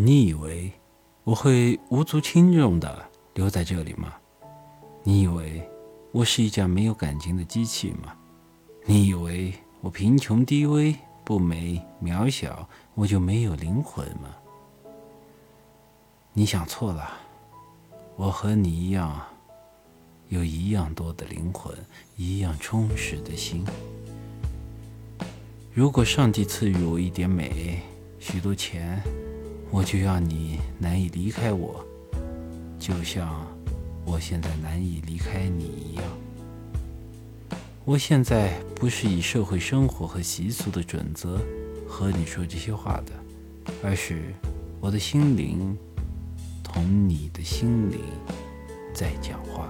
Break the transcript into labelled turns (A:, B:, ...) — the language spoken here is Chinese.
A: 你以为我会无足轻重的留在这里吗？你以为我是一架没有感情的机器吗？你以为我贫穷低微、不美渺小，我就没有灵魂吗？你想错了，我和你一样，有一样多的灵魂，一样充实的心。如果上帝赐予我一点美，许多钱。我就要你难以离开我，就像我现在难以离开你一样。我现在不是以社会生活和习俗的准则和你说这些话的，而是我的心灵同你的心灵在讲话。